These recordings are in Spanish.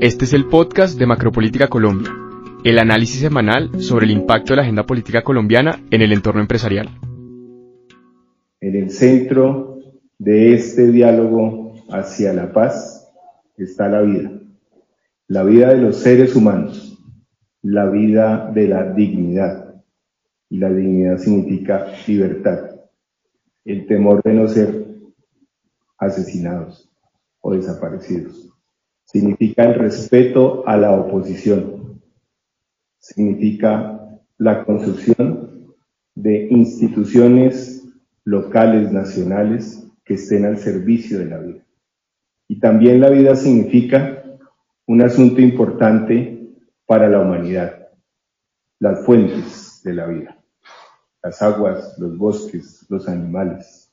Este es el podcast de Macropolítica Colombia, el análisis semanal sobre el impacto de la agenda política colombiana en el entorno empresarial. En el centro de este diálogo hacia la paz está la vida, la vida de los seres humanos, la vida de la dignidad. Y la dignidad significa libertad, el temor de no ser asesinados o desaparecidos. Significa el respeto a la oposición. Significa la construcción de instituciones locales, nacionales, que estén al servicio de la vida. Y también la vida significa un asunto importante para la humanidad, las fuentes de la vida, las aguas, los bosques, los animales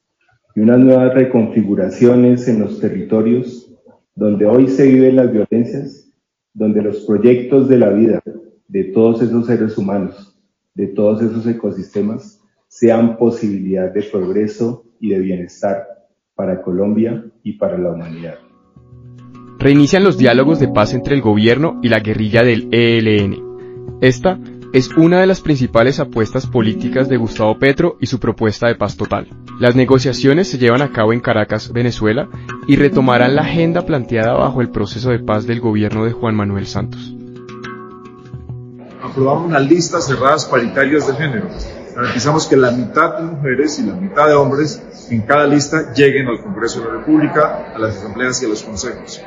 y unas nuevas reconfiguraciones en los territorios donde hoy se viven las violencias, donde los proyectos de la vida de todos esos seres humanos, de todos esos ecosistemas, sean posibilidad de progreso y de bienestar para Colombia y para la humanidad. Reinician los diálogos de paz entre el gobierno y la guerrilla del ELN. Esta es una de las principales apuestas políticas de Gustavo Petro y su propuesta de paz total. Las negociaciones se llevan a cabo en Caracas, Venezuela, y retomarán la agenda planteada bajo el proceso de paz del gobierno de Juan Manuel Santos. Aprobamos unas listas cerradas paritarias de género. Garantizamos que la mitad de mujeres y la mitad de hombres en cada lista lleguen al Congreso de la República, a las asambleas y a los consejos.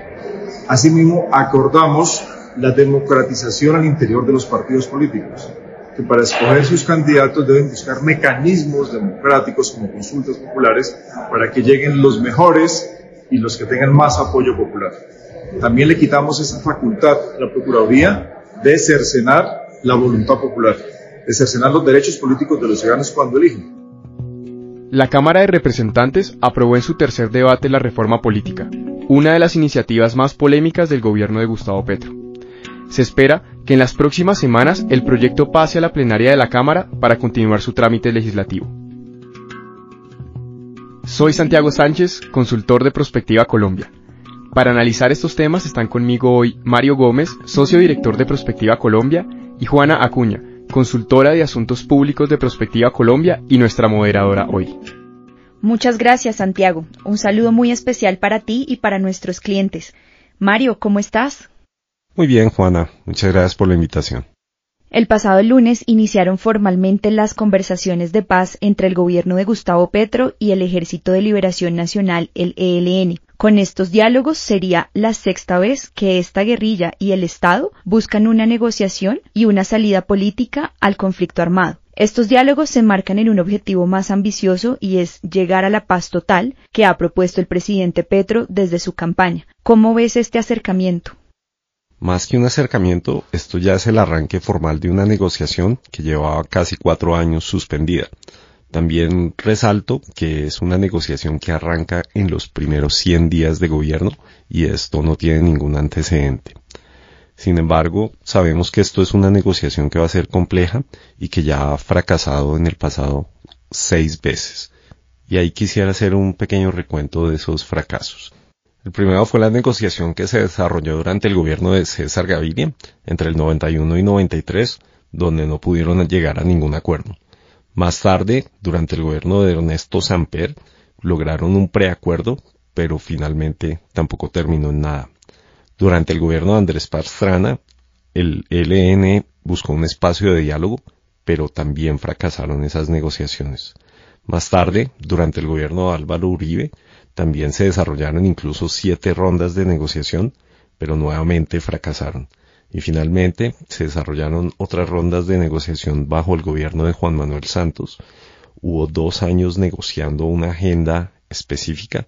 Asimismo, acordamos la democratización al interior de los partidos políticos, que para escoger sus candidatos deben buscar mecanismos democráticos como consultas populares para que lleguen los mejores y los que tengan más apoyo popular. También le quitamos esa facultad a la Procuraduría de cercenar la voluntad popular, de cercenar los derechos políticos de los ciudadanos cuando eligen. La Cámara de Representantes aprobó en su tercer debate la reforma política, una de las iniciativas más polémicas del gobierno de Gustavo Petro. Se espera que en las próximas semanas el proyecto pase a la plenaria de la Cámara para continuar su trámite legislativo. Soy Santiago Sánchez, consultor de Prospectiva Colombia. Para analizar estos temas están conmigo hoy Mario Gómez, socio director de Prospectiva Colombia, y Juana Acuña, consultora de Asuntos Públicos de Prospectiva Colombia y nuestra moderadora hoy. Muchas gracias, Santiago. Un saludo muy especial para ti y para nuestros clientes. Mario, ¿cómo estás? Muy bien, Juana. Muchas gracias por la invitación. El pasado lunes iniciaron formalmente las conversaciones de paz entre el gobierno de Gustavo Petro y el Ejército de Liberación Nacional, el ELN. Con estos diálogos sería la sexta vez que esta guerrilla y el Estado buscan una negociación y una salida política al conflicto armado. Estos diálogos se marcan en un objetivo más ambicioso y es llegar a la paz total que ha propuesto el presidente Petro desde su campaña. ¿Cómo ves este acercamiento? Más que un acercamiento, esto ya es el arranque formal de una negociación que llevaba casi cuatro años suspendida. También resalto que es una negociación que arranca en los primeros 100 días de gobierno y esto no tiene ningún antecedente. Sin embargo, sabemos que esto es una negociación que va a ser compleja y que ya ha fracasado en el pasado seis veces. Y ahí quisiera hacer un pequeño recuento de esos fracasos. El primero fue la negociación que se desarrolló durante el gobierno de César Gaviria entre el 91 y 93, donde no pudieron llegar a ningún acuerdo. Más tarde, durante el gobierno de Ernesto Samper, lograron un preacuerdo, pero finalmente tampoco terminó en nada. Durante el gobierno de Andrés Pastrana, el LN buscó un espacio de diálogo, pero también fracasaron esas negociaciones. Más tarde, durante el gobierno de Álvaro Uribe, también se desarrollaron incluso siete rondas de negociación, pero nuevamente fracasaron. Y finalmente se desarrollaron otras rondas de negociación bajo el gobierno de Juan Manuel Santos. Hubo dos años negociando una agenda específica.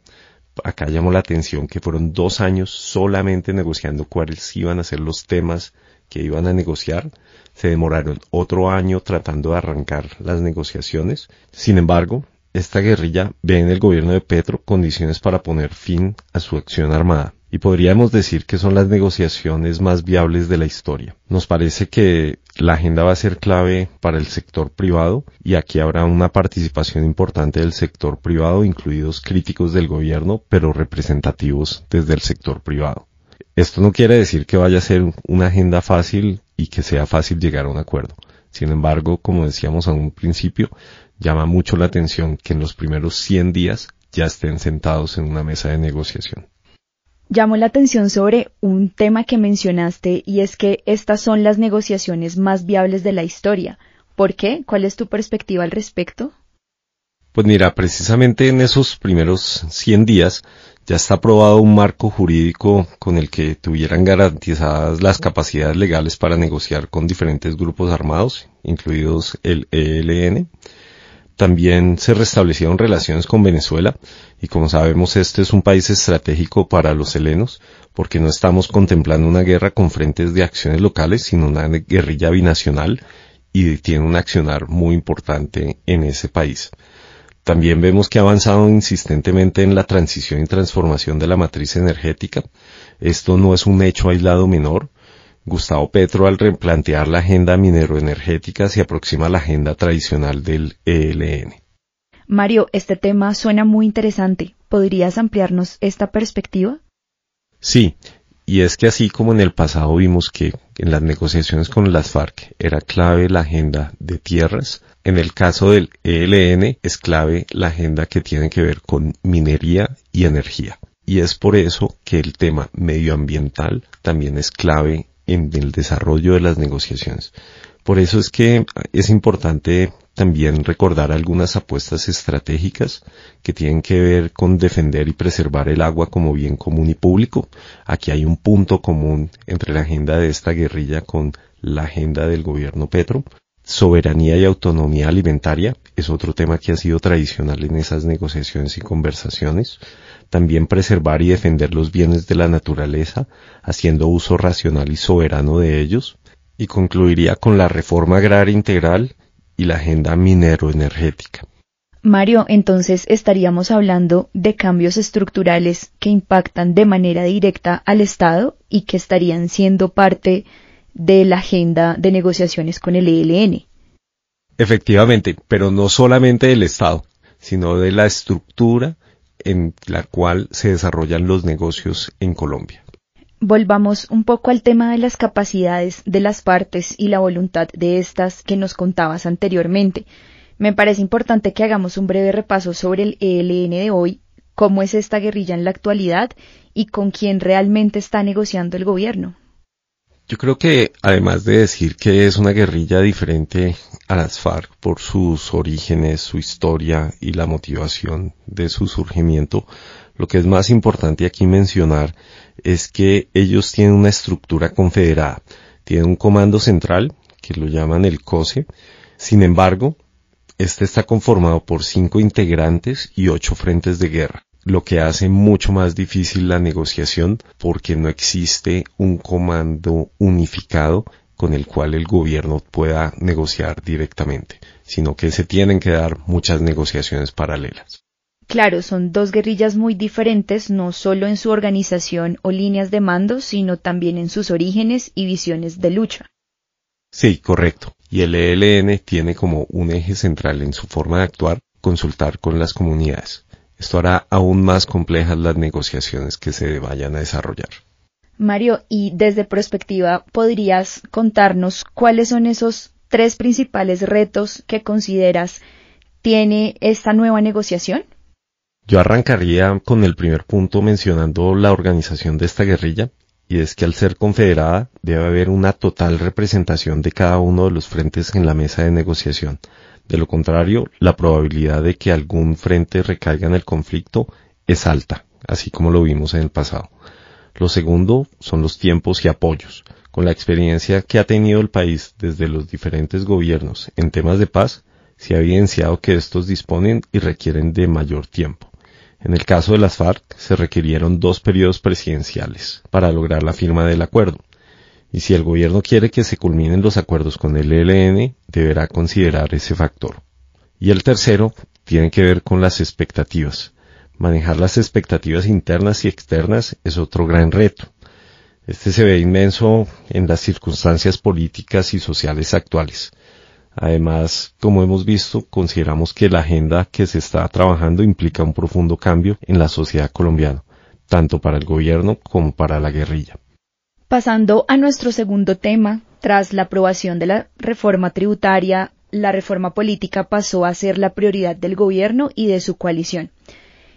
Acá llamó la atención que fueron dos años solamente negociando cuáles iban a ser los temas que iban a negociar. Se demoraron otro año tratando de arrancar las negociaciones. Sin embargo, esta guerrilla ve en el gobierno de Petro condiciones para poner fin a su acción armada y podríamos decir que son las negociaciones más viables de la historia. Nos parece que la agenda va a ser clave para el sector privado y aquí habrá una participación importante del sector privado, incluidos críticos del gobierno, pero representativos desde el sector privado. Esto no quiere decir que vaya a ser una agenda fácil y que sea fácil llegar a un acuerdo. Sin embargo, como decíamos a un principio, llama mucho la atención que en los primeros 100 días ya estén sentados en una mesa de negociación. Llamó la atención sobre un tema que mencionaste y es que estas son las negociaciones más viables de la historia. ¿Por qué? ¿Cuál es tu perspectiva al respecto? Pues mira, precisamente en esos primeros 100 días ya está aprobado un marco jurídico con el que tuvieran garantizadas las capacidades legales para negociar con diferentes grupos armados, incluidos el ELN. También se restablecieron relaciones con Venezuela y como sabemos este es un país estratégico para los helenos porque no estamos contemplando una guerra con frentes de acciones locales sino una guerrilla binacional y tiene un accionar muy importante en ese país. También vemos que ha avanzado insistentemente en la transición y transformación de la matriz energética. Esto no es un hecho aislado menor. Gustavo Petro al replantear la agenda mineroenergética se aproxima a la agenda tradicional del ELN. Mario, este tema suena muy interesante. ¿Podrías ampliarnos esta perspectiva? Sí, y es que así como en el pasado vimos que en las negociaciones con las FARC era clave la agenda de tierras, en el caso del ELN es clave la agenda que tiene que ver con minería y energía. Y es por eso que el tema medioambiental también es clave en el desarrollo de las negociaciones. Por eso es que es importante también recordar algunas apuestas estratégicas que tienen que ver con defender y preservar el agua como bien común y público. Aquí hay un punto común entre la agenda de esta guerrilla con la agenda del gobierno Petro. Soberanía y autonomía alimentaria es otro tema que ha sido tradicional en esas negociaciones y conversaciones. También preservar y defender los bienes de la naturaleza, haciendo uso racional y soberano de ellos. Y concluiría con la reforma agraria integral y la agenda minero-energética. Mario, entonces estaríamos hablando de cambios estructurales que impactan de manera directa al Estado y que estarían siendo parte de la agenda de negociaciones con el ELN. Efectivamente, pero no solamente del Estado, sino de la estructura en la cual se desarrollan los negocios en Colombia. Volvamos un poco al tema de las capacidades de las partes y la voluntad de estas que nos contabas anteriormente. Me parece importante que hagamos un breve repaso sobre el ELN de hoy, cómo es esta guerrilla en la actualidad y con quién realmente está negociando el gobierno. Yo creo que además de decir que es una guerrilla diferente a las FARC por sus orígenes, su historia y la motivación de su surgimiento, lo que es más importante aquí mencionar es que ellos tienen una estructura confederada, tienen un comando central que lo llaman el COSE, sin embargo, este está conformado por cinco integrantes y ocho frentes de guerra lo que hace mucho más difícil la negociación porque no existe un comando unificado con el cual el gobierno pueda negociar directamente, sino que se tienen que dar muchas negociaciones paralelas. Claro, son dos guerrillas muy diferentes, no solo en su organización o líneas de mando, sino también en sus orígenes y visiones de lucha. Sí, correcto. Y el ELN tiene como un eje central en su forma de actuar consultar con las comunidades. Esto hará aún más complejas las negociaciones que se vayan a desarrollar. Mario, y desde perspectiva, ¿podrías contarnos cuáles son esos tres principales retos que consideras tiene esta nueva negociación? Yo arrancaría con el primer punto mencionando la organización de esta guerrilla, y es que al ser confederada debe haber una total representación de cada uno de los frentes en la mesa de negociación, de lo contrario, la probabilidad de que algún frente recaiga en el conflicto es alta, así como lo vimos en el pasado. Lo segundo son los tiempos y apoyos. Con la experiencia que ha tenido el país desde los diferentes gobiernos en temas de paz, se ha evidenciado que estos disponen y requieren de mayor tiempo. En el caso de las FARC se requirieron dos periodos presidenciales para lograr la firma del acuerdo, y si el gobierno quiere que se culminen los acuerdos con el ELN, deberá considerar ese factor. Y el tercero tiene que ver con las expectativas. Manejar las expectativas internas y externas es otro gran reto. Este se ve inmenso en las circunstancias políticas y sociales actuales. Además, como hemos visto, consideramos que la agenda que se está trabajando implica un profundo cambio en la sociedad colombiana, tanto para el gobierno como para la guerrilla. Pasando a nuestro segundo tema, tras la aprobación de la reforma tributaria, la reforma política pasó a ser la prioridad del gobierno y de su coalición.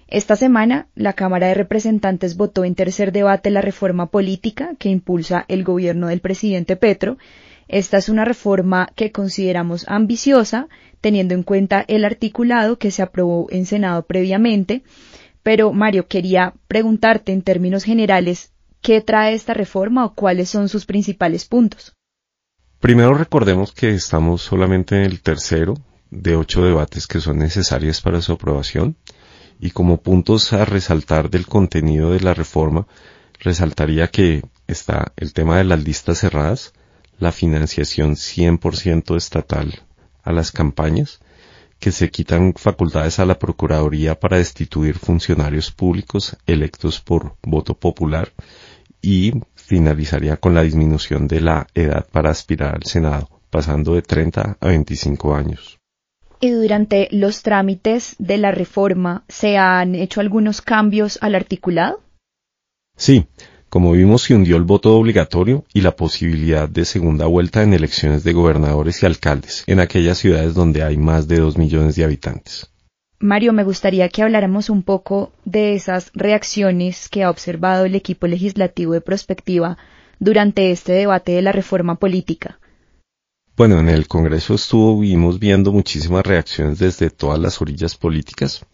Esta semana, la Cámara de Representantes votó en tercer debate la reforma política que impulsa el gobierno del presidente Petro. Esta es una reforma que consideramos ambiciosa, teniendo en cuenta el articulado que se aprobó en Senado previamente. Pero, Mario, quería preguntarte en términos generales, ¿qué trae esta reforma o cuáles son sus principales puntos? Primero recordemos que estamos solamente en el tercero de ocho debates que son necesarios para su aprobación y como puntos a resaltar del contenido de la reforma, resaltaría que está el tema de las listas cerradas, la financiación 100% estatal a las campañas, que se quitan facultades a la Procuraduría para destituir funcionarios públicos electos por voto popular y finalizaría con la disminución de la edad para aspirar al Senado, pasando de 30 a 25 años. ¿Y durante los trámites de la reforma se han hecho algunos cambios al articulado? Sí, como vimos se hundió el voto obligatorio y la posibilidad de segunda vuelta en elecciones de gobernadores y alcaldes en aquellas ciudades donde hay más de dos millones de habitantes. Mario, me gustaría que habláramos un poco de esas reacciones que ha observado el equipo legislativo de Prospectiva durante este debate de la reforma política. Bueno, en el Congreso estuvimos viendo muchísimas reacciones desde todas las orillas políticas.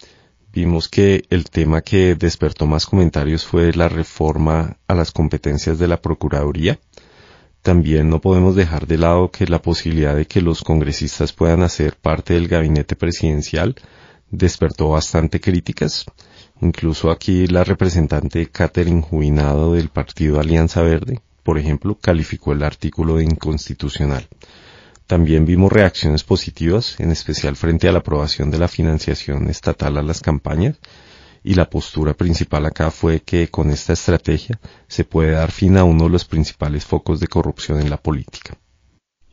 Vimos que el tema que despertó más comentarios fue la reforma a las competencias de la Procuraduría. También no podemos dejar de lado que la posibilidad de que los congresistas puedan hacer parte del gabinete presidencial despertó bastante críticas. Incluso aquí la representante Catherine Juinado del partido Alianza Verde, por ejemplo, calificó el artículo de inconstitucional. También vimos reacciones positivas, en especial frente a la aprobación de la financiación estatal a las campañas, y la postura principal acá fue que con esta estrategia se puede dar fin a uno de los principales focos de corrupción en la política.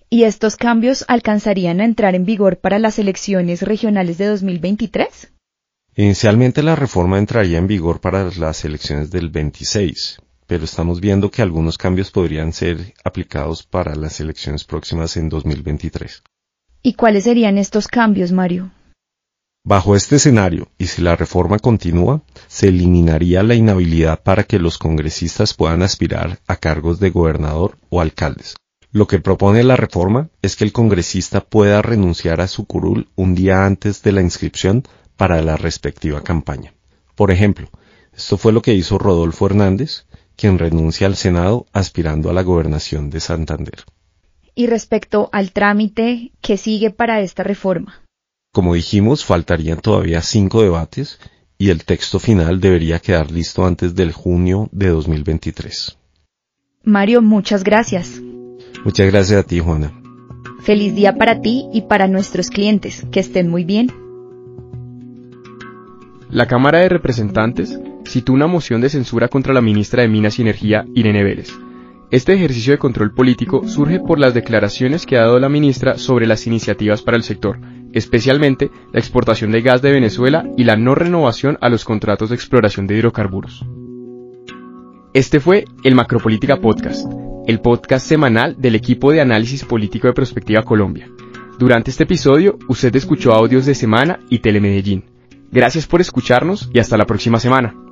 ¿Y estos cambios alcanzarían a entrar en vigor para las elecciones regionales de 2023? Inicialmente la reforma entraría en vigor para las elecciones del 26, pero estamos viendo que algunos cambios podrían ser aplicados para las elecciones próximas en 2023. ¿Y cuáles serían estos cambios, Mario? Bajo este escenario, y si la reforma continúa, se eliminaría la inhabilidad para que los congresistas puedan aspirar a cargos de gobernador o alcaldes. Lo que propone la reforma es que el congresista pueda renunciar a su curul un día antes de la inscripción para la respectiva campaña. Por ejemplo, esto fue lo que hizo Rodolfo Hernández, quien renuncia al Senado aspirando a la gobernación de Santander. Y respecto al trámite que sigue para esta reforma. Como dijimos, faltarían todavía cinco debates y el texto final debería quedar listo antes del junio de 2023. Mario, muchas gracias. Muchas gracias a ti, Juana. Feliz día para ti y para nuestros clientes. Que estén muy bien. La Cámara de Representantes citó una moción de censura contra la ministra de Minas y Energía, Irene Vélez. Este ejercicio de control político surge por las declaraciones que ha dado la ministra sobre las iniciativas para el sector, especialmente la exportación de gas de Venezuela y la no renovación a los contratos de exploración de hidrocarburos. Este fue el Macropolítica Podcast el podcast semanal del equipo de análisis político de Prospectiva Colombia. Durante este episodio, usted escuchó audios de Semana y Telemedellín. Gracias por escucharnos y hasta la próxima semana.